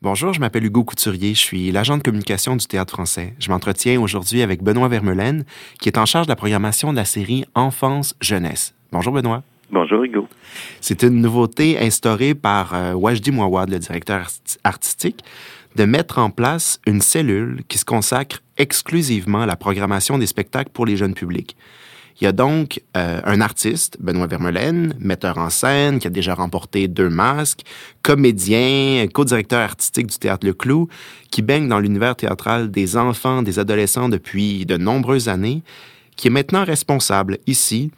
Bonjour, je m'appelle Hugo Couturier, je suis l'agent de communication du Théâtre français. Je m'entretiens aujourd'hui avec Benoît Vermelaine, qui est en charge de la programmation de la série Enfance-Jeunesse. Bonjour Benoît. Bonjour Hugo. C'est une nouveauté instaurée par euh, Wajdi Mouawad, le directeur artistique, de mettre en place une cellule qui se consacre exclusivement à la programmation des spectacles pour les jeunes publics. Il y a donc euh, un artiste, Benoît Vermeulen, metteur en scène, qui a déjà remporté deux masques, comédien, co-directeur artistique du Théâtre Le Clou, qui baigne dans l'univers théâtral des enfants, des adolescents depuis de nombreuses années, qui est maintenant responsable ici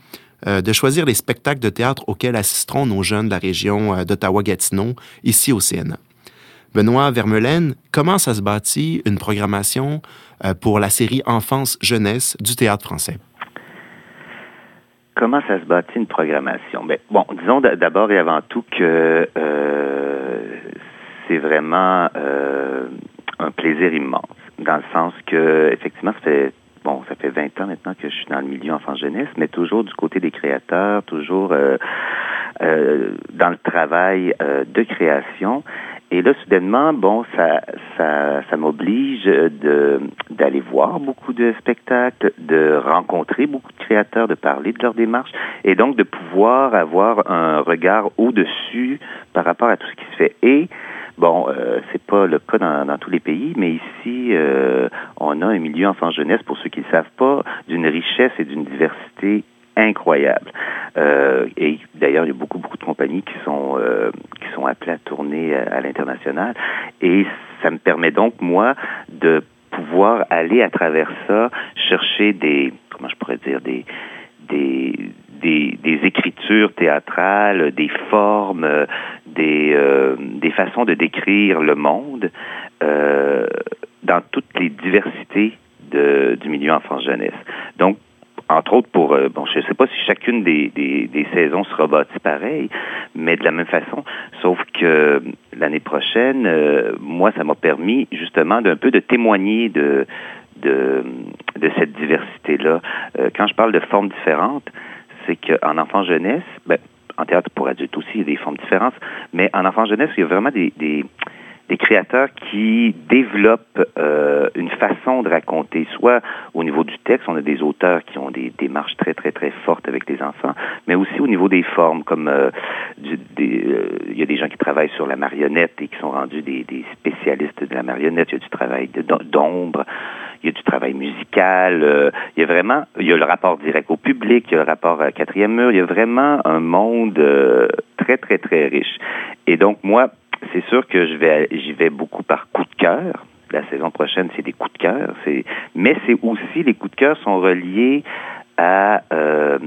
euh, de choisir les spectacles de théâtre auxquels assisteront nos jeunes de la région euh, d'Ottawa-Gatineau, ici au CNA. Benoît Vermeulen, comment ça se bâtit une programmation pour la série Enfance-Jeunesse du Théâtre français? Comment ça se bâtit une programmation? Ben, bon, disons d'abord et avant tout que euh, c'est vraiment euh, un plaisir immense, dans le sens que, effectivement, ça fait bon, ça fait 20 ans maintenant que je suis dans le milieu enfant-jeunesse, mais toujours du côté des créateurs, toujours euh, dans le travail de création. Et là, soudainement, bon, ça, ça, ça m'oblige de d'aller voir beaucoup de spectacles, de rencontrer beaucoup de créateurs, de parler de leur démarche, et donc de pouvoir avoir un regard au-dessus par rapport à tout ce qui se fait. Et Bon, euh, c'est pas le cas dans, dans, tous les pays, mais ici, euh, on a un milieu enfant-jeunesse, pour ceux qui ne savent pas, d'une richesse et d'une diversité incroyable. Euh, et d'ailleurs, il y a beaucoup, beaucoup de compagnies qui sont euh, qui sont appelées à tourner à, l'international. Et ça me permet donc, moi, de pouvoir aller à travers ça, chercher des, comment je pourrais dire, des, des, des, écritures théâtrales, des formes, des, euh, des façons de décrire le monde dans toutes les diversités du milieu enfance-jeunesse. Entre autres pour, euh, bon, je ne sais pas si chacune des, des, saisons sera bâtie pareil, mais de la même façon, sauf que l'année prochaine, euh, moi, ça m'a permis justement d'un peu de témoigner de, de, de cette diversité-là. Euh, quand je parle de formes différentes, c'est qu'en enfant-jeunesse, ben, en théâtre pour adultes aussi, il y a des formes différentes, mais en enfant-jeunesse, il y a vraiment des, des des créateurs qui développent euh, une façon de raconter, soit au niveau du texte, on a des auteurs qui ont des démarches très, très, très fortes avec les enfants, mais aussi au niveau des formes, comme euh, euh, il y a des gens qui travaillent sur la marionnette et qui sont rendus des, des spécialistes de la marionnette, il y a du travail d'ombre, il y a du travail musical, il y a vraiment, il y a le rapport direct au public, il y a le rapport à quatrième mur, il y a vraiment un monde très, très, très riche. Et donc, moi, c'est sûr que je vais, j'y vais beaucoup par coup de cœur. La saison prochaine, c'est des coups de cœur. Mais c'est aussi les coups de cœur sont reliés à euh,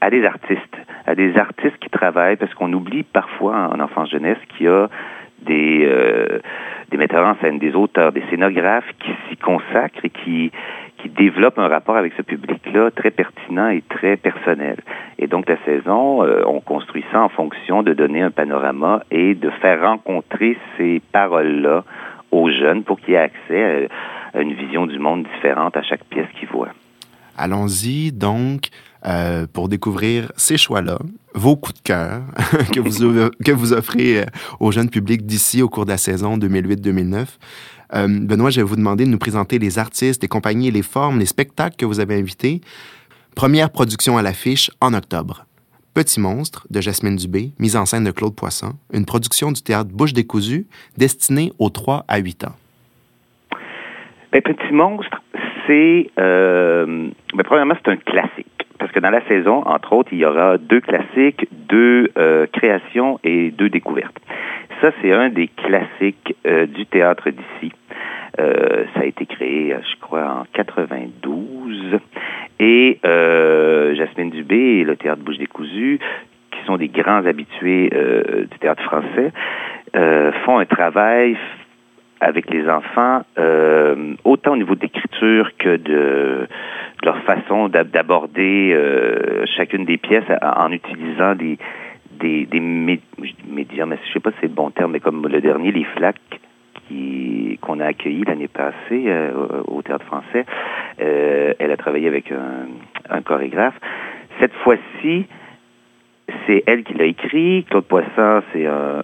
à des artistes, à des artistes qui travaillent parce qu'on oublie parfois en enfance jeunesse qu'il y a des euh, des metteurs en scène, des auteurs, des scénographes qui s'y consacrent et qui qui développe un rapport avec ce public-là très pertinent et très personnel. Et donc la saison, euh, on construit ça en fonction de donner un panorama et de faire rencontrer ces paroles-là aux jeunes pour qu'ils aient accès à, une vision du monde différente à chaque pièce qu'ils voient. Allons-y donc euh, pour découvrir ces choix-là, vos coups de cœur que, vous, que vous offrez euh, au jeune public d'ici au cours de la saison 2008-2009. Euh, Benoît, je vais vous demander de nous présenter les artistes, les compagnies, les formes, les spectacles que vous avez invités. Première production à l'affiche en octobre. Petit monstre de Jasmine Dubé, mise en scène de Claude Poisson, une production du théâtre Bouche décousue destinée aux 3 à 8 ans. Ben, Petit monstre, c'est euh, ben, premièrement c'est un classique parce que dans la saison, entre autres, il y aura deux classiques, deux euh, créations et deux découvertes. Ça, c'est un des classiques euh, du théâtre d'ici. Ça a été créé, je crois, en 92. Et euh, Jasmine Dubé et le Théâtre Bouche décousu, qui sont des grands habitués euh, du théâtre français, font un travail avec les enfants, autant au niveau d'écriture que de, leur façon d'aborder chacune des pièces en utilisant des médias, mais je sais pas si c'est le bon terme, mais comme le dernier, les flaques qu'on a accueilli l'année passée euh, au Théâtre français. Euh, elle a travaillé avec un, chorégraphe. Cette fois-ci, c'est elle qui l'a écrit. Claude Poisson, c'est un,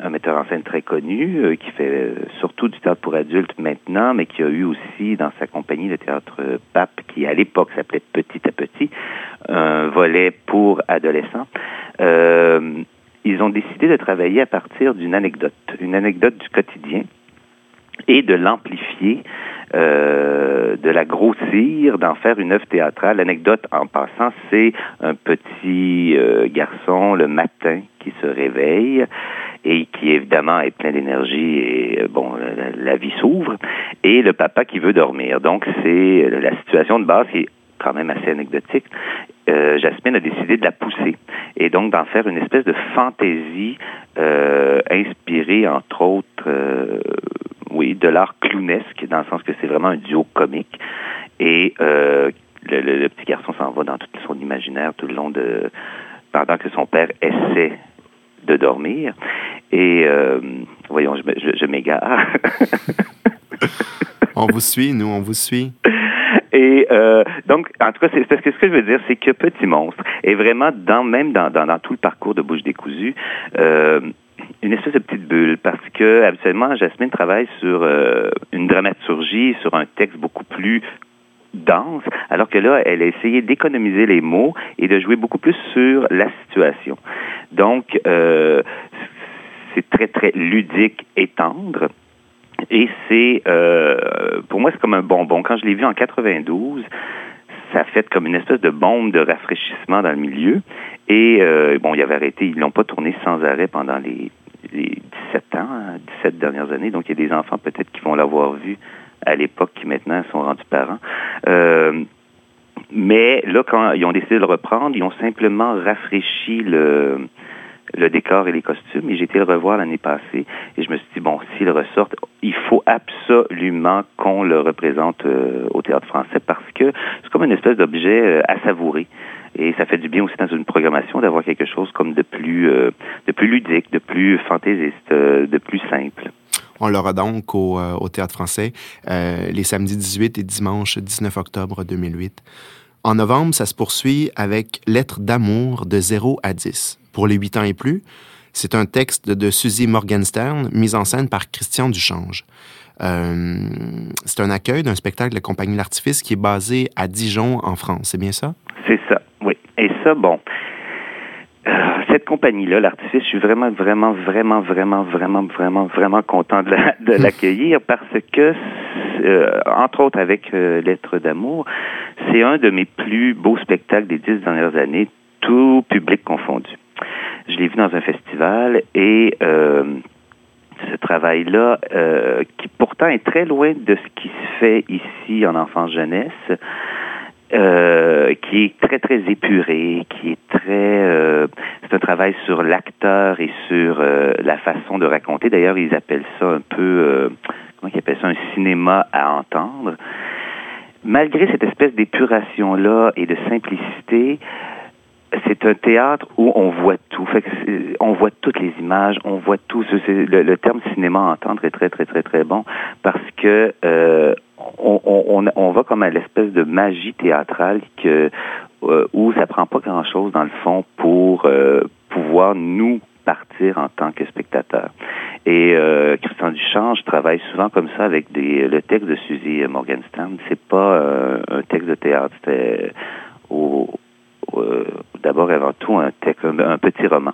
un metteur en scène très connu, qui fait surtout du théâtre pour adultes maintenant, mais qui a eu aussi dans sa compagnie le théâtre Pape, qui à l'époque s'appelait Petit à Petit, un volet pour adolescents. Ils ont décidé de travailler à partir d'une anecdote, une anecdote du quotidien, et de l'amplifier euh, de la grossir, d'en faire une œuvre théâtrale. L'anecdote, en passant, c'est un petit euh, garçon le matin qui se réveille et qui évidemment est plein d'énergie et euh, bon, la, vie s'ouvre, et le papa qui veut dormir. Donc c'est la situation de base qui est quand même assez anecdotique. Jasmine a décidé de la pousser et donc d'en faire une espèce de fantaisie inspirée entre autres oui, de l'art clownesque, dans le sens que c'est vraiment un duo comique. Et euh, le, petit garçon s'en va dans tout son imaginaire tout le long de... pendant que son père essaie de dormir. Et euh, voyons, je, m'égare. on vous suit, nous, on vous suit. Et euh, donc, en tout cas, c'est parce que ce que je veux dire, c'est que Petit Monstre est vraiment dans même dans, tout le parcours de Bouche décousue. Euh, une espèce de petite bulle parce que habituellement Jasmine travaille sur euh, une dramaturgie, sur un texte beaucoup plus dense, alors que là, elle a essayé d'économiser les mots et de jouer beaucoup plus sur la situation. Donc, c'est très, très ludique et tendre. Et c'est, euh, pour moi, c'est comme un bonbon. Quand je l'ai vu en 92, ça a fait comme une espèce de bombe de rafraîchissement dans le milieu. Et euh, bon, ils avaient arrêté, ils l'ont pas tourné sans arrêt pendant les, les 17 ans, 17 dernières années. Donc, il y a des enfants peut-être qui vont l'avoir vu à l'époque qui maintenant sont rendus parents. Euh, mais là, quand ils ont décidé de le reprendre, ils ont simplement rafraîchi le, le décor et les costumes. Et j'ai été le revoir l'année passée et je me suis dit, bon, s'il ressort, il faut absolument qu'on le représente euh, au théâtre français parce que c'est comme une espèce d'objet euh, à savourer. Et ça fait du bien aussi dans une programmation d'avoir quelque chose comme de plus, euh, ludique, de plus fantaisiste, de plus simple. On l'aura donc au, Théâtre français les samedis 18 et dimanche 19 octobre 2008. En novembre, ça se poursuit avec Lettres d'amour de 0 à 10 pour les 8 ans et plus. C'est un texte de Suzy Morgenstern, mis en scène par Christian Duchange. Euh, c'est un accueil d'un spectacle de la Compagnie L'Artifice qui est basé à Dijon, en France. C'est bien ça? C'est ça, oui. Et ça, bon, euh, cette compagnie-là, l'artifice, je suis vraiment, vraiment, vraiment, vraiment, vraiment, vraiment, vraiment content de l'accueillir parce que, euh, entre autres avec Lettres d'amour, c'est un de mes plus beaux spectacles des dix dernières années, tout public confondu. Je l'ai vu dans un festival et euh, ce travail-là, euh, qui pourtant est très loin de ce qui se fait ici en enfance-jeunesse, euh, qui est très, très épuré, qui est très... c'est un travail sur l'acteur et sur la façon de raconter. D'ailleurs, ils appellent ça un peu... comment ils appellent ça? Un cinéma à entendre. Malgré cette espèce d'épuration-là et de simplicité, c'est un théâtre où on voit tout. Fait on voit toutes les images, on voit tout. Le, terme cinéma entendre est très, très, très, très bon parce que euh, on, on, on, va comme à l'espèce de magie théâtrale que euh, où ça prend pas grand-chose dans le fond pour euh, pouvoir nous partir en tant que spectateur. Et euh, Christian Duchange travaille souvent comme ça avec des, le texte de Suzy Morgenstern. C'est pas euh, un texte de théâtre, c'était au, euh, d'abord avant tout un, texte, un, petit roman.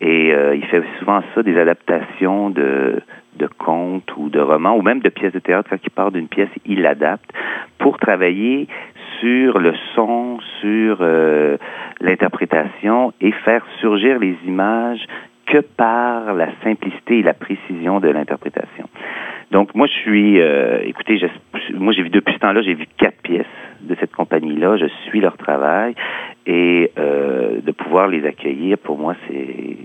Et euh, il fait souvent ça, des adaptations de, de contes ou de romans, ou même de pièces de théâtre. Quand il part d'une pièce, il l'adapte pour travailler sur le son, sur euh, l'interprétation et faire surgir les images que par la simplicité et la précision de l'interprétation. Donc moi je suis, euh, écoutez, moi j'ai vu depuis ce temps-là, j'ai vu quatre pièces de cette compagnie-là, je suis leur travail et euh, de pouvoir les accueillir pour moi c'est,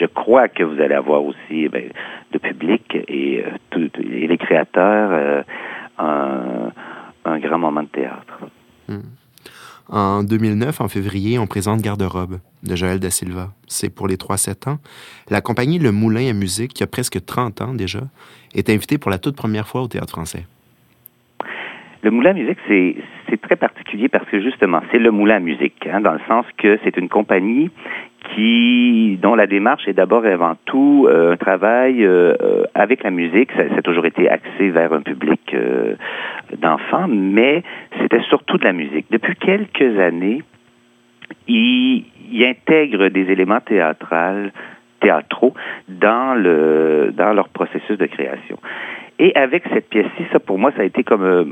je crois que vous allez avoir aussi ben, le public et, euh, tout, et les créateurs euh, un, un, grand moment de théâtre. Hmm. En 2009, en février, on présente Garde-robe de Joël Da Silva. C'est pour les 3-7 ans. La compagnie Le Moulin à musique, qui a presque 30 ans déjà, est invitée pour la toute première fois au Théâtre français. Le moulin musique, c'est, très particulier parce que justement, c'est le moulin musique, hein, dans le sens que c'est une compagnie qui, dont la démarche est d'abord et avant tout euh, un travail euh, euh, avec la musique. Ça, ça, a toujours été axé vers un public d'enfants, mais c'était surtout de la musique. Depuis quelques années, il, il intègre des éléments théâtrales, théâtraux dans le dans leur processus de création. Et avec cette pièce-ci, ça pour moi, ça a été comme euh,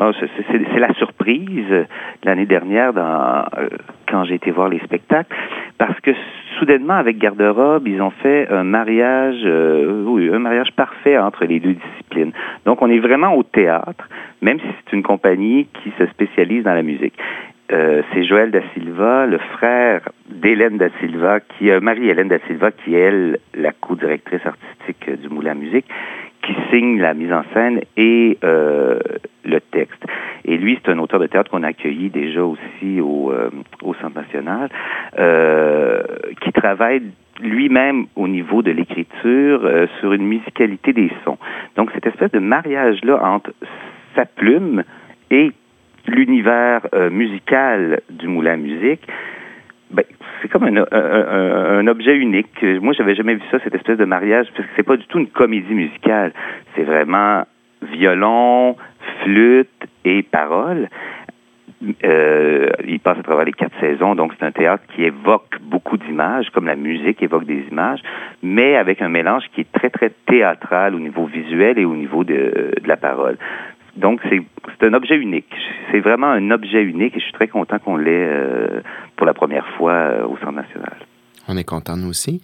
c'est la surprise l'année dernière euh, quand j'ai été voir les spectacles, parce que soudainement avec Garde-robe, ils ont fait un mariage, euh, oui, un mariage parfait entre les deux disciplines. Donc on est vraiment au théâtre, même si c'est une compagnie qui se spécialise dans la musique. Euh, c'est Joël da Silva, le frère d'Hélène da Silva, qui Marie-Hélène da Silva, qui est elle la co-directrice artistique du Moulin Musique, qui signe la mise en scène et euh, le texte. Et lui, c'est un auteur de théâtre qu'on a accueilli déjà aussi au, euh, au Centre national, euh, qui travaille lui-même au niveau de l'écriture euh, sur une musicalité des sons. Donc, cette espèce de mariage-là entre sa plume et l'univers euh, musical du moulin musique, c'est comme un, objet unique. Moi, j'avais jamais vu ça, cette espèce de mariage, parce que c'est pas du tout une comédie musicale. C'est vraiment violon, flûte et paroles. Euh, il passe à travers les quatre saisons, donc c'est un théâtre qui évoque beaucoup d'images, comme la musique évoque des images, mais avec un mélange qui est très, très théâtral au niveau visuel et au niveau de la parole. Donc, c'est un objet unique. C'est vraiment un objet unique et je suis très content qu'on l'ait euh, pour la première fois euh, au Centre national. On est content, nous aussi.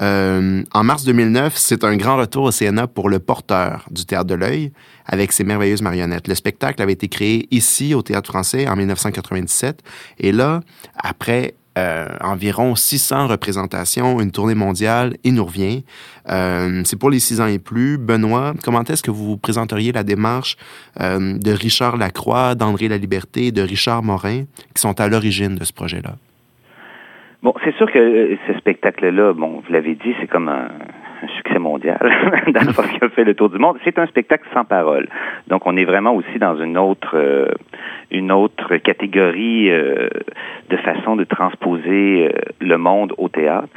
Euh, en mars 2009, c'est un grand retour au CNA pour Le Porteur du Théâtre de l'Œil avec ses merveilleuses marionnettes. Le spectacle avait été créé ici, au Théâtre français, en 1997. Et là, après euh, environ 600 représentations, une tournée mondiale, il nous revient. Euh, c'est pour les 6 ans et plus. Benoît, comment est-ce que vous présenteriez la démarche euh, de Richard Lacroix, d'André Laliberté, de Richard Morin, qui sont à l'origine de ce projet-là? Bon, c'est sûr que ce spectacle-là, bon, vous l'avez dit, c'est comme un, succès mondial dans le qui a fait le tour du monde. C'est un spectacle sans parole. Donc, on est vraiment aussi dans une autre, une autre catégorie euh, de façon de transposer euh, le monde au théâtre.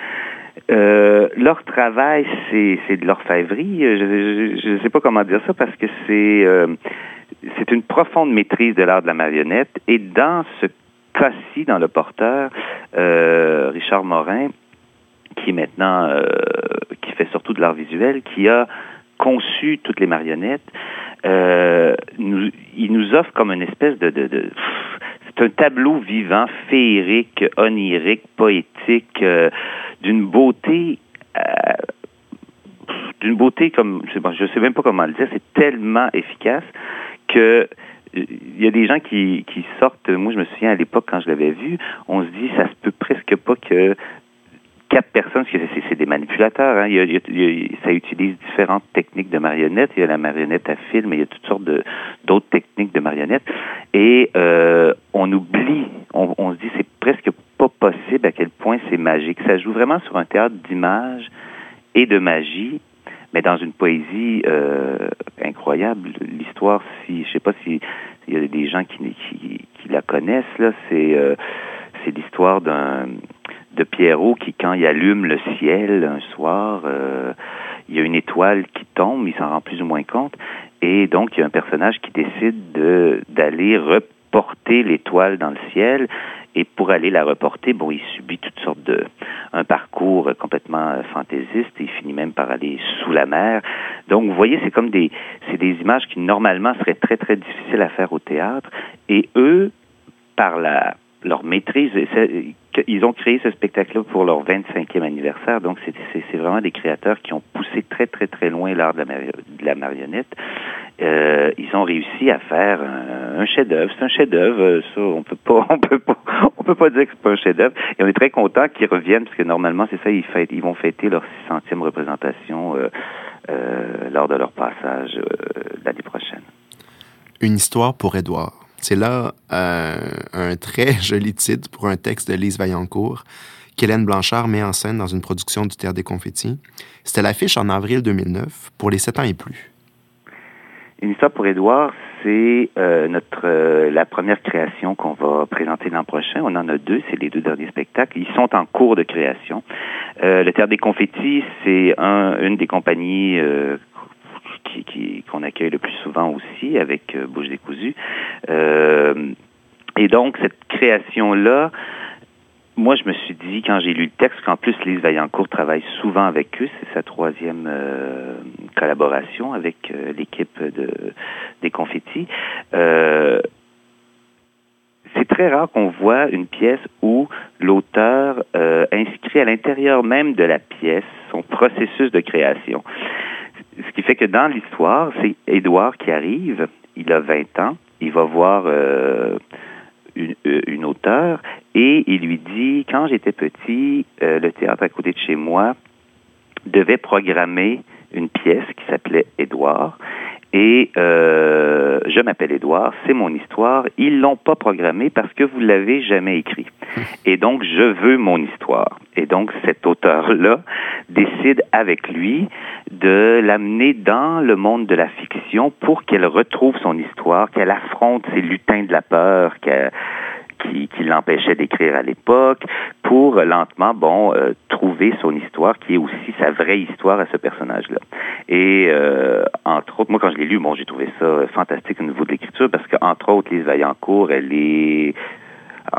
leur travail, c'est de l'orfèvrerie. Je ne sais pas comment dire ça parce que c'est c'est une profonde maîtrise de l'art de la marionnette. Et dans ce cas-ci, dans le porteur, Richard Morin, qui est maintenant euh, qui fait surtout de l'art visuel, qui a conçu toutes les marionnettes, euh, nous, il nous offre comme une espèce de, de, de c'est un tableau vivant, féerique, onirique, poétique, euh, d'une beauté euh, d'une beauté comme je sais, sais même pas comment le dire, c'est tellement efficace que il y a des gens qui, qui sortent, moi je me souviens à l'époque quand je l'avais vu, on se dit ça se peut presque pas que quatre personnes, parce que c'est des manipulateurs. Hein. Ça utilise différentes techniques de marionnettes. Il y a la marionnette à film, mais il y a toutes sortes d'autres techniques de marionnettes. Et euh, on oublie, on, se dit c'est presque pas possible à quel point c'est magique. Ça joue vraiment sur un théâtre d'images et de magie, mais dans une poésie euh, incroyable. L'histoire, si je sais pas si il y a des gens qui, qui, qui la connaissent là, c'est euh, c'est l'histoire d'un de Pierrot qui, quand il allume le ciel un soir, euh, il y a une étoile qui tombe, il s'en rend plus ou moins compte, et donc il y a un personnage qui décide de d'aller reporter l'étoile dans le ciel, et pour aller la reporter, bon, il subit toutes sortes de un parcours complètement fantaisiste, et il finit même par aller sous la mer. Donc vous voyez, c'est comme des c'est des images qui normalement seraient très très difficiles à faire au théâtre, et eux, par leur maîtrise. Ils ont créé ce spectacle-là pour leur 25e anniversaire, donc c'est vraiment des créateurs qui ont poussé très très très loin l'art de, la marionnette. Euh, ils ont réussi à faire un, chef-d'œuvre. C'est un chef-d'œuvre, ça on peut pas, on peut pas, on peut pas dire que c'est pas un chef-d'œuvre. Et on est très content qu'ils reviennent parce que normalement c'est ça, ils, fêtent, ils vont fêter leur 600e représentation euh, euh, lors de leur passage euh, l'année prochaine. Une histoire pour Édouard. C'est là euh, un très joli titre pour un texte de Lise Vaillancourt qu'Hélène Blanchard met en scène dans une production du Théâtre des Confettis. C'était l'affiche en avril 2009 pour les 7 ans et plus. Une histoire pour Édouard, c'est euh, notre euh, la première création qu'on va présenter l'an prochain. On en a deux, c'est les deux derniers spectacles. Ils sont en cours de création. Le Théâtre des Confettis, c'est un, une des compagnies qu'on accueille le plus souvent aussi avec Bouche décousue. et donc, cette création-là, moi, je me suis dit, quand j'ai lu le texte, qu'en plus, Lise Vaillancourt travaille souvent avec eux. C'est sa troisième euh, collaboration avec euh, l'équipe de, des confettis. Euh, c'est très rare qu'on voit une pièce où l'auteur inscrit à l'intérieur même de la pièce son processus de création. Ce qui fait que dans l'histoire, c'est Édouard qui arrive, il a 20 ans, il va voir une, une auteure et il lui dit, quand j'étais petit, euh, le théâtre à côté de chez moi devait programmer une pièce qui s'appelait Édouard. Et euh, je m'appelle Édouard, c'est mon histoire. Ils l'ont pas programmé parce que vous l'avez jamais écrit. Et donc je veux mon histoire. Et donc cet auteur-là décide avec lui de l'amener dans le monde de la fiction pour qu'elle retrouve son histoire, qu'elle affronte ces lutins de la peur, qui, qui l'empêchait d'écrire à l'époque, pour lentement, bon, euh, trouver son histoire, qui est aussi sa vraie histoire à ce personnage-là. Et euh, entre autres, moi quand je l'ai lu, bon, j'ai trouvé ça fantastique au niveau de l'écriture, parce qu'entre autres, Lise Vaillancourt, elle est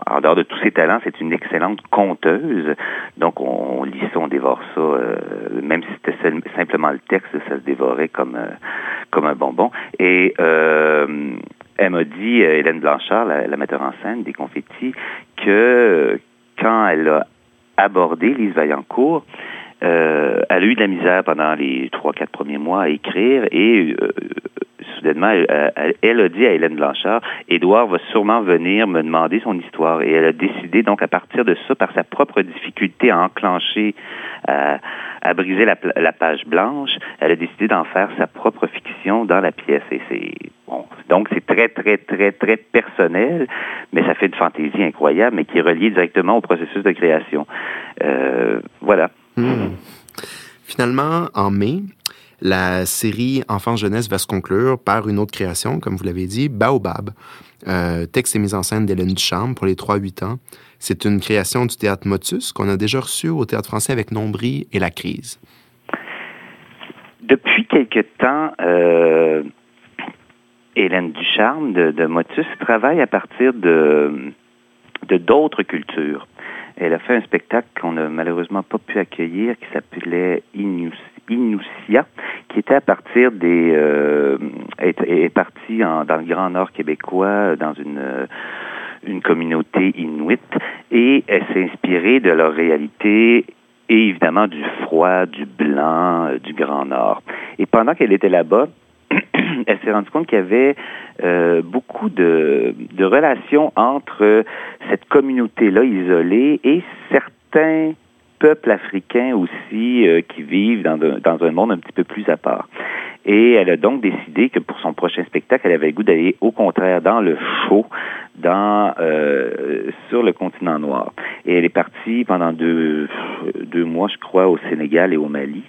en dehors de tous ses talents, c'est une excellente conteuse. Donc, on, lit ça, on dévore ça. Euh, même si c'était simplement le texte, ça se dévorait comme comme un bonbon. Et euh, elle m'a dit, euh, Hélène Blanchard, la, metteur en scène des confettis, que quand elle a abordé Lise Vaillancourt, euh, elle a eu de la misère pendant les trois, quatre premiers mois à écrire et euh, soudainement, elle, a dit à Hélène Blanchard, Édouard va sûrement venir me demander son histoire. Et elle a décidé donc à partir de ça, par sa propre difficulté à enclencher, à, briser la, page blanche, elle a décidé d'en faire sa propre fiction dans la pièce. Et c'est bon, donc c'est très très très très personnel, mais ça fait une fantaisie incroyable, mais qui est reliée directement au processus de création. Euh, voilà. Hmm. Finalement, en mai, la série Enfance-Jeunesse va se conclure par une autre création, comme vous l'avez dit, Baobab. Euh, texte et mise en scène d'Hélène Duchamp pour les 3-8 ans. C'est une création du théâtre Motus qu'on a déjà reçu au théâtre français avec Nombris et La Crise. Depuis quelque temps, euh, Hélène Ducharme de, Motus travaille à partir de d'autres cultures. Elle a fait un spectacle qu'on n'a malheureusement pas pu accueillir qui s'appelait Inusia, qui était à partir des euh, est, est parti dans le Grand Nord québécois dans une euh, une communauté inuite et elle s'est inspirée de leur réalité et évidemment du froid, du blanc, euh, du Grand Nord. Et pendant qu'elle était là-bas, elle s'est rendue compte qu'il y avait euh, beaucoup de, de relations entre cette communauté-là isolée et certains peuples africains aussi euh, qui vivent dans, dans, un monde un petit peu plus à part. Et elle a donc décidé que pour son prochain spectacle, elle avait le goût d'aller au contraire dans le chaud, dans euh, sur le continent noir. Et elle est partie pendant deux, deux mois, je crois, au Sénégal et au Mali.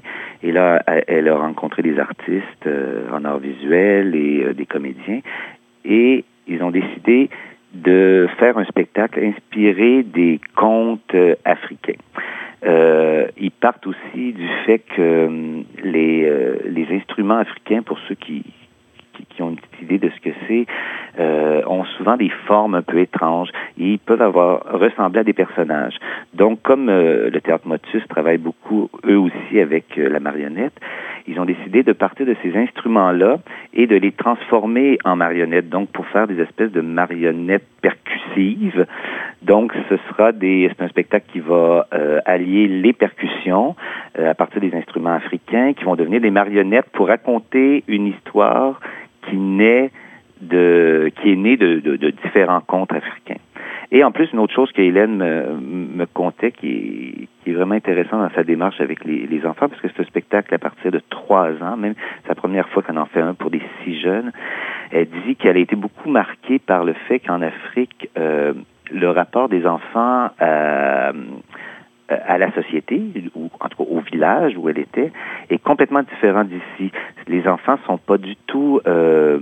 Et là, elle a rencontré des artistes euh, en art visuel et euh, des comédiens. Et ils ont décidé de faire un spectacle inspiré des contes euh, africains. Euh, ils partent aussi du fait que les, les instruments africains, pour ceux qui, ont une petite idée de ce que c'est, euh, ont souvent des formes un peu étranges. Ils peuvent avoir ressembler à des personnages. Donc, comme euh, le théâtre Motus travaille beaucoup, eux aussi, avec euh, la marionnette, ils ont décidé de partir de ces instruments-là et de les transformer en marionnettes, donc pour faire des espèces de marionnettes percussives. Donc, ce sera des, c'est un spectacle qui va allier les percussions à partir des instruments africains, qui vont devenir des marionnettes pour raconter une histoire qui naît de, qui est né de, de, différents contes africains. Et en plus, une autre chose que Hélène me, me contait qui est, qui est vraiment intéressant dans sa démarche avec les, les enfants, parce que c'est un spectacle à partir de trois ans, même sa première fois qu'elle en fait un pour des si jeunes. Elle dit qu'elle a été beaucoup marquée par le fait qu'en Afrique, euh, le rapport des enfants à, à la société, ou en tout cas au village où elle était, est complètement différent d'ici. Les enfants sont pas du tout euh,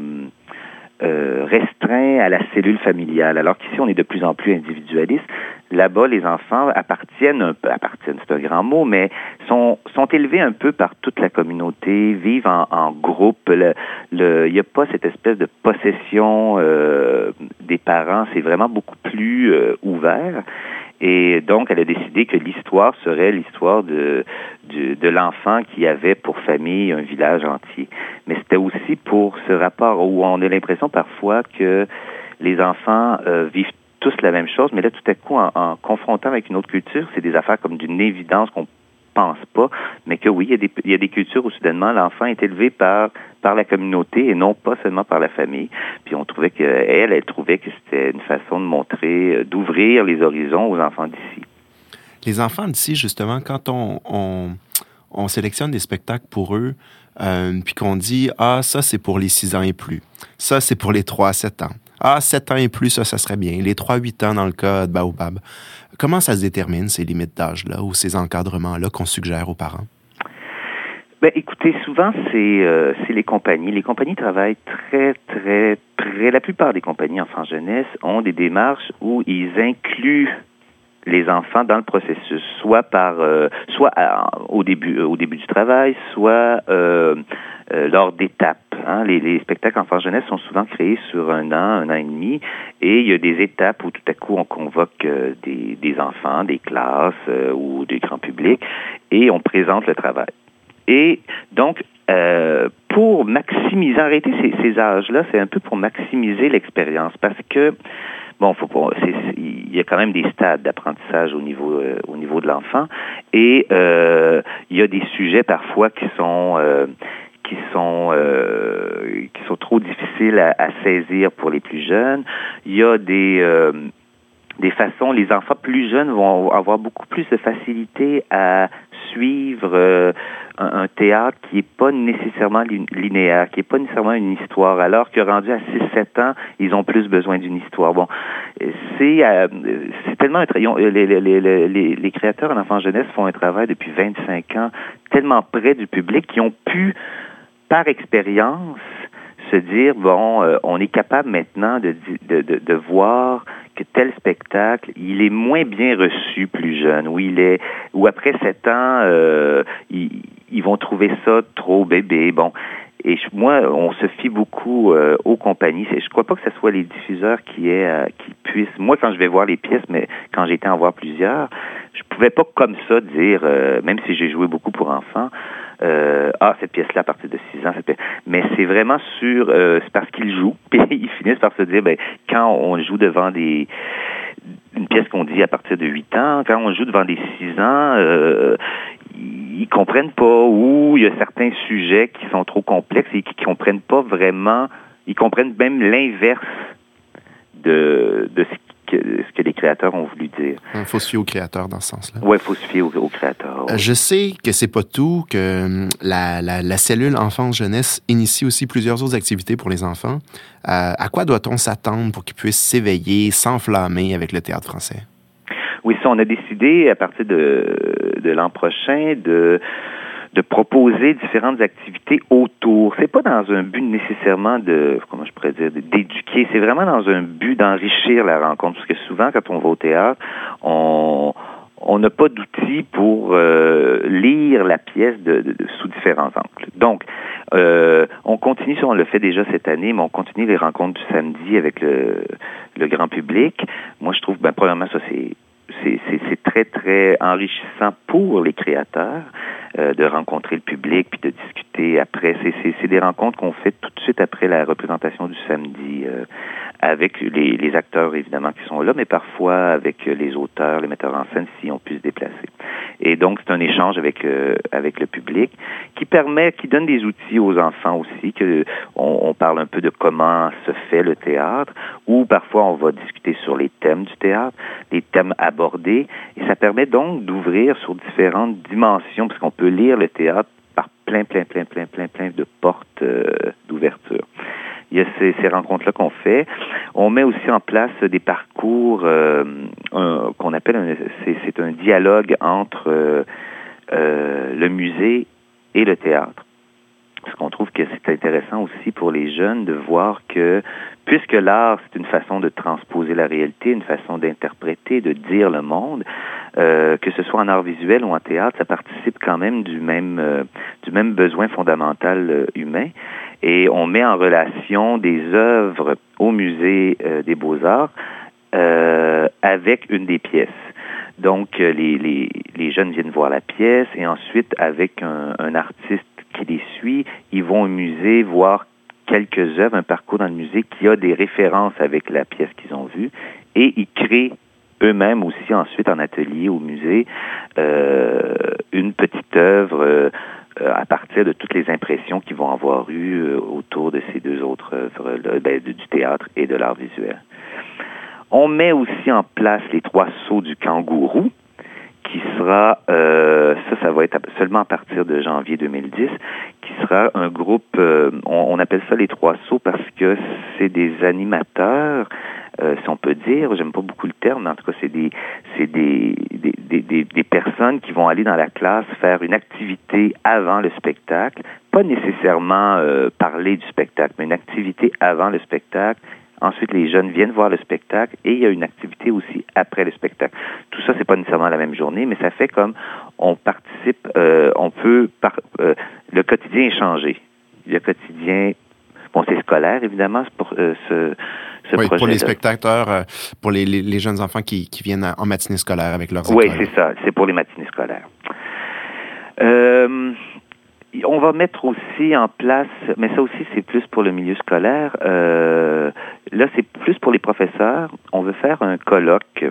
euh, restreints à la cellule familiale, alors qu'ici on est de plus en plus individualiste. Là-bas, les enfants appartiennent un peu, appartiennent, c'est un grand mot, mais sont, sont élevés un peu par toute la communauté, vivent en, en groupe. Il le, n'y a pas cette espèce de possession euh, des parents, c'est vraiment beaucoup plus euh, ouvert. Et donc, elle a décidé que l'histoire serait l'histoire de, de, l'enfant qui avait pour famille un village entier. Mais c'était aussi pour ce rapport où on a l'impression parfois que les enfants euh, vivent tous la même chose, mais là, tout à coup, en, en confrontant avec une autre culture, c'est des affaires comme d'une évidence qu'on pas, mais que oui, il y a des, cultures où soudainement l'enfant est élevé par par la communauté et non pas seulement par la famille. Puis on trouvait que elle, trouvait que c'était une façon de montrer, euh, d'ouvrir les horizons aux enfants d'ici. Les enfants d'ici, justement, quand on, on, on, sélectionne des spectacles pour eux, euh, puis qu'on dit ah ça c'est pour les 6 ans et plus, ça c'est pour les 3 à 7 ans. Ah, 7 ans et plus, ça, ça serait bien. Les 3-8 ans dans le cas de Baobab. Comment ça se détermine, ces limites d'âge-là ou ces encadrements-là qu'on suggère aux parents? Ben, écoutez, souvent, c'est euh, les compagnies. Les compagnies travaillent très, très, très... La plupart des compagnies enfants-jeunesse ont des démarches où ils incluent les enfants dans le processus, soit par, euh, soit au début, euh, au début du travail, soit euh, euh, lors d'étapes. Hein. Les, les, spectacles enfants jeunesse sont souvent créés sur un an, un an et demi, et il y a des étapes où tout à coup on convoque euh, des, des, enfants, des classes euh, ou des grands publics, et on présente le travail. Et donc, pour maximiser, arrêter ces, ces âges-là, c'est un peu pour maximiser l'expérience, parce que bon, faut il y a quand même des stades d'apprentissage au niveau euh, au niveau de l'enfant et euh, il y a des sujets parfois qui sont euh, qui sont euh, qui sont trop difficiles à, à, saisir pour les plus jeunes. Il y a des euh, des façons, les enfants plus jeunes vont avoir beaucoup plus de facilité à suivre euh, un, un, théâtre qui n'est pas nécessairement linéaire, qui n'est pas nécessairement une histoire, alors que rendu à 6-7 ans, ils ont plus besoin d'une histoire. Bon, c'est euh, tellement les, les, créateurs en enfants jeunesse font un travail depuis 25 ans tellement près du public qu'ils ont pu, par expérience, se dire bon, euh, on est capable maintenant de, voir que tel spectacle, il est moins bien reçu plus jeune, ou il est, ou après sept ans, euh, ils, vont trouver ça trop bébé. Bon, et moi, on se fie beaucoup euh, aux compagnies. Je crois pas que ce soit les diffuseurs qui aient, qui puissent. Moi, quand je vais voir les pièces, mais quand j'étais en voir plusieurs, je pouvais pas comme ça dire, même si j'ai joué beaucoup pour enfants. Euh, ah cette pièce-là à partir de 6 ans, mais c'est vraiment sur euh, c'est parce qu'ils jouent, puis ils finissent par se dire ben quand on joue devant des une pièce qu'on dit à partir de 8 ans, quand on joue devant des 6 ans, euh, ils comprennent pas ou il y a certains sujets qui sont trop complexes et qui comprennent pas vraiment, ils comprennent même l'inverse de, de ce que, ce que les créateurs ont voulu dire. Il faut se fier aux créateurs dans ce sens-là. Oui, il faut se fier aux, aux créateurs. Ouais. Je sais que c'est pas tout, que la, la, la cellule enfance-jeunesse initie aussi plusieurs autres activités pour les enfants. Euh, à quoi doit-on s'attendre pour qu'ils puissent s'éveiller, s'enflammer avec le théâtre français? Oui, ça, on a décidé à partir de, de l'an prochain de de proposer différentes activités autour. C'est pas dans un but nécessairement de, comment je pourrais dire, d'éduquer. C'est vraiment dans un but d'enrichir la rencontre. Parce que souvent, quand on va au théâtre, on on n'a pas d'outils pour euh, lire la pièce de, de, de, sous différents angles. Donc, euh, on continue, on le fait déjà cette année, mais on continue les rencontres du samedi avec le, le grand public. Moi, je trouve, ben, premièrement, ça c'est c'est très, très enrichissant pour les créateurs euh, de rencontrer le public puis de discuter après. C'est des rencontres qu'on fait tout de suite après la représentation du samedi euh, avec les, les, acteurs, évidemment, qui sont là, mais parfois avec les auteurs, les metteurs en scène, si on peut se déplacer. Et donc, c'est un échange avec, euh, avec le public qui permet, qui donne des outils aux enfants aussi, que on, on parle un peu de comment se fait le théâtre, ou parfois on va discuter sur les thèmes du théâtre, les thèmes abordés, et ça permet donc d'ouvrir sur différentes dimensions, parce qu'on peut lire le théâtre par plein, plein, plein, plein, plein, plein de portes euh, d'ouverture. Il y a ces, ces rencontres-là qu'on fait. On met aussi en place des parcours euh, qu'on appelle c'est un dialogue entre le musée et le théâtre. Qu'on trouve que c'est intéressant aussi pour les jeunes de voir que, puisque l'art, c'est une façon de transposer la réalité, une façon d'interpréter, de dire le monde, euh, que ce soit en art visuel ou en théâtre, ça participe quand même du même, euh, besoin fondamental euh, humain. Et on met en relation des œuvres au musée des beaux-arts avec une des pièces. Donc, les, jeunes viennent voir la pièce et ensuite, avec un artiste qui les suit, ils vont au musée voir quelques œuvres, un parcours dans le musée qui a des références avec la pièce qu'ils ont vue et ils créent eux-mêmes aussi ensuite en atelier au musée euh, une petite œuvre euh, à partir de toutes les impressions qu'ils vont avoir eues euh, autour de ces deux autres œuvres ben, du théâtre et de l'art visuel. On met aussi en place les trois sauts du kangourou, qui sera, euh, ça, ça va être seulement à partir de janvier 2010, qui sera un groupe, euh, on, appelle ça les trois sauts parce que c'est des animateurs, euh, si on peut dire, j'aime pas beaucoup le terme, mais en tout cas, c'est des, c'est des, des, des, des, personnes qui vont aller dans la classe faire une activité avant le spectacle, pas nécessairement parler du spectacle, mais une activité avant le spectacle Ensuite, les jeunes viennent voir le spectacle et il y a une activité aussi après le spectacle. Tout ça, c'est pas nécessairement la même journée, mais ça fait comme on participe, euh, on peut, par, euh, le quotidien est changé. Le quotidien, bon, c'est scolaire évidemment pour euh, ce, ce oui, Pour les spectateurs, pour les, les, jeunes enfants qui, qui viennent en matinée scolaire avec leurs Oui, c'est ça. C'est pour les matinées scolaires. Euh, on va mettre aussi en place, mais ça aussi c'est plus pour le milieu scolaire. Euh, là, c'est plus pour les professeurs. On veut faire un colloque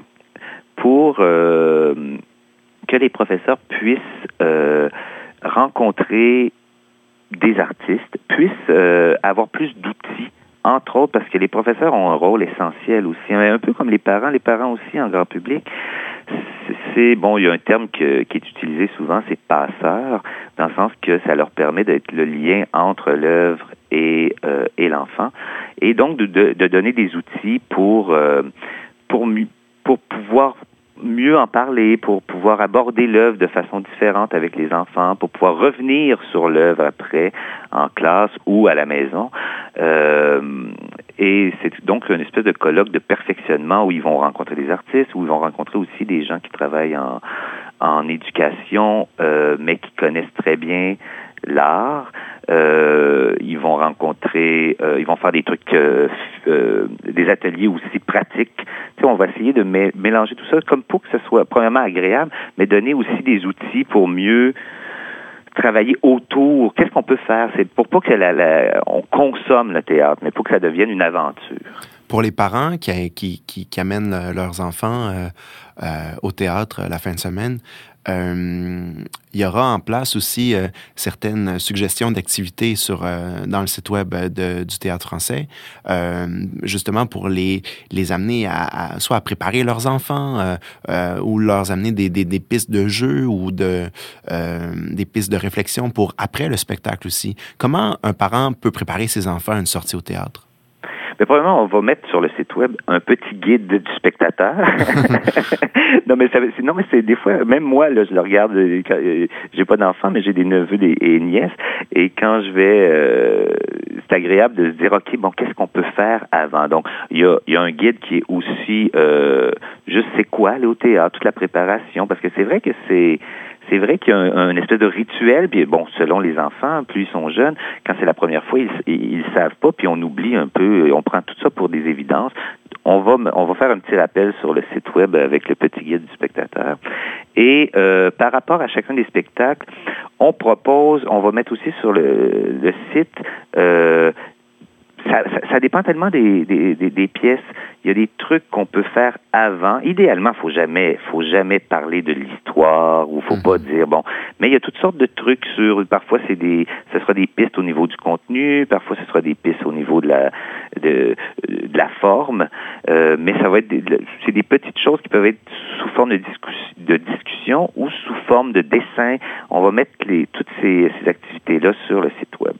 pour euh, que les professeurs puissent euh, rencontrer des artistes, puissent avoir plus d'outils entre autres parce que les professeurs ont un rôle essentiel aussi, un peu comme les parents, les parents aussi en grand public. C'est bon, il y a un terme qui est utilisé souvent, c'est passeur, dans le sens que ça leur permet d'être le lien entre l'œuvre et, euh, et l'enfant, et donc de, de, donner des outils pour euh, pour pour pouvoir mieux en parler, pour pouvoir aborder l'œuvre de façon différente avec les enfants, pour pouvoir revenir sur l'œuvre après en classe ou à la maison. Euh, et c'est donc une espèce de colloque de perfectionnement où ils vont rencontrer des artistes, où ils vont rencontrer aussi des gens qui travaillent en, en éducation, euh, mais qui connaissent très bien l'art. Euh, ils vont rencontrer, euh, ils vont faire des trucs, euh, euh des ateliers aussi pratiques. On va essayer de mélanger tout ça comme pour que ce soit premièrement agréable, mais donner aussi des outils pour mieux travailler autour. Qu'est-ce qu'on peut faire? C'est pour pas que la, on consomme le théâtre, mais pour que ça devienne une aventure. Pour les parents qui amènent leurs enfants euh, euh, au théâtre la fin de semaine, euh, il y aura en place aussi euh, certaines suggestions d'activités sur euh, dans le site web de, du théâtre français, justement pour les les amener à, soit à préparer leurs enfants ou leur amener des, des, des, pistes de jeu ou de des pistes de réflexion pour après le spectacle aussi. Comment un parent peut préparer ses enfants à une sortie au théâtre? Mais probablement, on va mettre sur le site web un petit guide du spectateur. non, mais ça, non, mais c'est des fois, même moi, là, je le regarde. Euh, euh, j'ai pas d'enfants, mais j'ai des neveux et nièces. Et quand je vais, euh, c'est agréable de se dire, ok, bon, qu'est-ce qu'on peut faire avant? Donc, il y a, y a un guide qui est aussi, euh, je sais quoi, aller au théâtre, toute la préparation, parce que c'est vrai que c'est c'est vrai qu'il y a un, espèce de rituel, puis bon, selon les enfants, plus ils sont jeunes, quand c'est la première fois, ils, ils, savent pas, puis on oublie un peu, on prend tout ça pour des évidences. On va, on va faire un petit rappel sur le site web avec le petit guide du spectateur. Et euh, par rapport à chacun des spectacles, on propose, on va mettre aussi sur le, le site euh, ça, ça, dépend tellement des, des, des, pièces. Il y a des trucs qu'on peut faire avant. Idéalement, faut jamais, faut jamais parler de l'histoire ou faut pas mhm. dire bon. Mais il y a toutes sortes de trucs sur. Parfois, c'est des, ce sera des pistes au niveau du contenu. Parfois, ce sera des pistes au niveau de la de, de la forme. Euh, mais ça va être, c'est des petites choses qui peuvent être sous forme de, de discussion ou sous forme de dessin. On va mettre les toutes ces, ces activités là sur le site web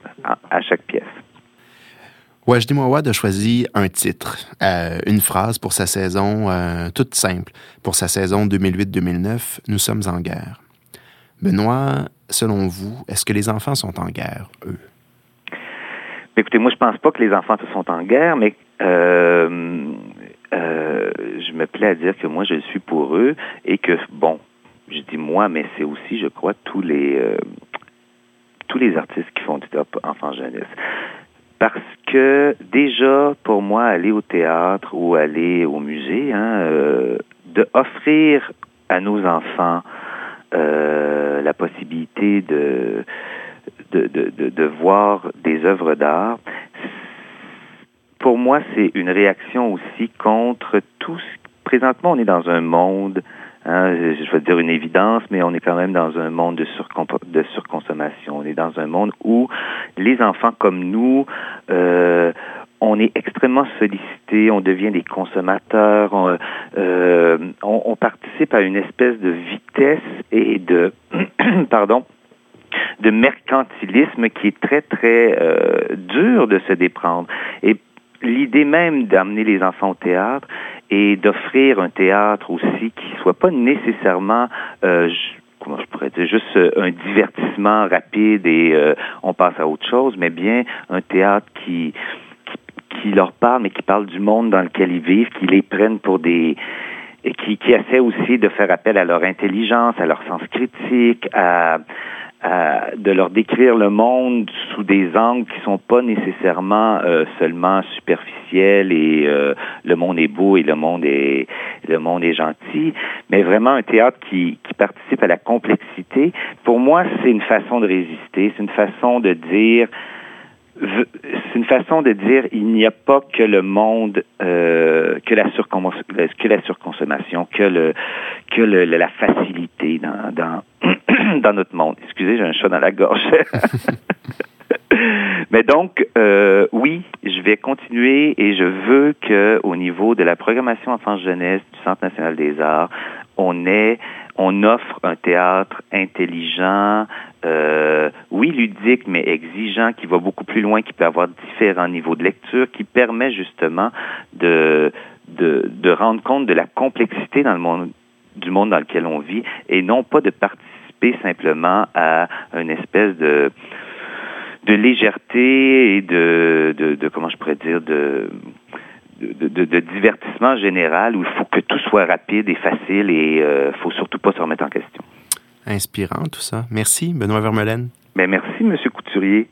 à chaque pièce. Wajdi Mouawad a choisi un titre, euh, une phrase pour sa saison euh, toute simple. Pour sa saison 2008-2009, Nous sommes en guerre. Benoît, selon vous, est-ce que les enfants sont en guerre, eux? Écoutez, moi, je pense pas que les enfants sont en guerre, mais euh, je me plais à dire que moi, je suis pour eux et que, bon, je dis moi, mais c'est aussi, je crois, tous les tous les artistes qui font du top enfant jeunesse. Parce que déjà, pour moi, aller au théâtre ou aller au musée, hein, euh, de offrir à nos enfants euh, la possibilité de de, de, de, voir des œuvres d'art, pour moi, c'est une réaction aussi contre tout ce... Présentement, on est dans un monde, hein, je vais dire une évidence, mais on est quand même dans un monde de, surconsommation. On est dans un monde où les enfants comme nous, euh, on est extrêmement sollicité, on devient des consommateurs, on, euh, on, participe à une espèce de vitesse et de pardon de mercantilisme qui est très très euh, dur de se déprendre. Et l'idée même d'amener les enfants au théâtre et d'offrir un théâtre aussi qui soit pas nécessairement euh, comment je pourrais dire, juste euh, un divertissement rapide et euh, on passe à autre chose, mais bien un théâtre qui, qui, qui leur parle, mais qui parle du monde dans lequel ils vivent, qui les prennent pour des et qui, qui essaie aussi de faire appel à leur intelligence, à leur sens critique, à, de leur décrire le monde sous des angles qui sont pas nécessairement euh, seulement superficiels et euh, le monde est beau et le monde est le monde est gentil, mais vraiment un théâtre qui, qui participe à la complexité. Pour moi, c'est une façon de résister, c'est une façon de dire c'est une façon de dire il n'y a pas que le monde euh, que la que la surconsommation que le que le, la facilité dans dans dans notre monde. Excusez, j'ai un chat dans la gorge. Mais donc, euh, oui, je vais continuer et je veux que, au niveau de la programmation enfance-jeunesse du Centre national des arts, on ait, on offre un théâtre intelligent, euh, oui, ludique, mais exigeant, qui va beaucoup plus loin, qui peut avoir différents niveaux de lecture, qui permet justement de, de, de rendre compte de la complexité dans le monde du monde dans lequel on vit et non pas de participer simplement à une espèce de de légèreté et de, de, de comment je pourrais dire de de, de, de, divertissement général où il faut que tout soit rapide et facile et euh, faut surtout pas se remettre en question. Inspirant tout ça. Merci, Benoît Vermeulen. Ben merci, Monsieur Couturier.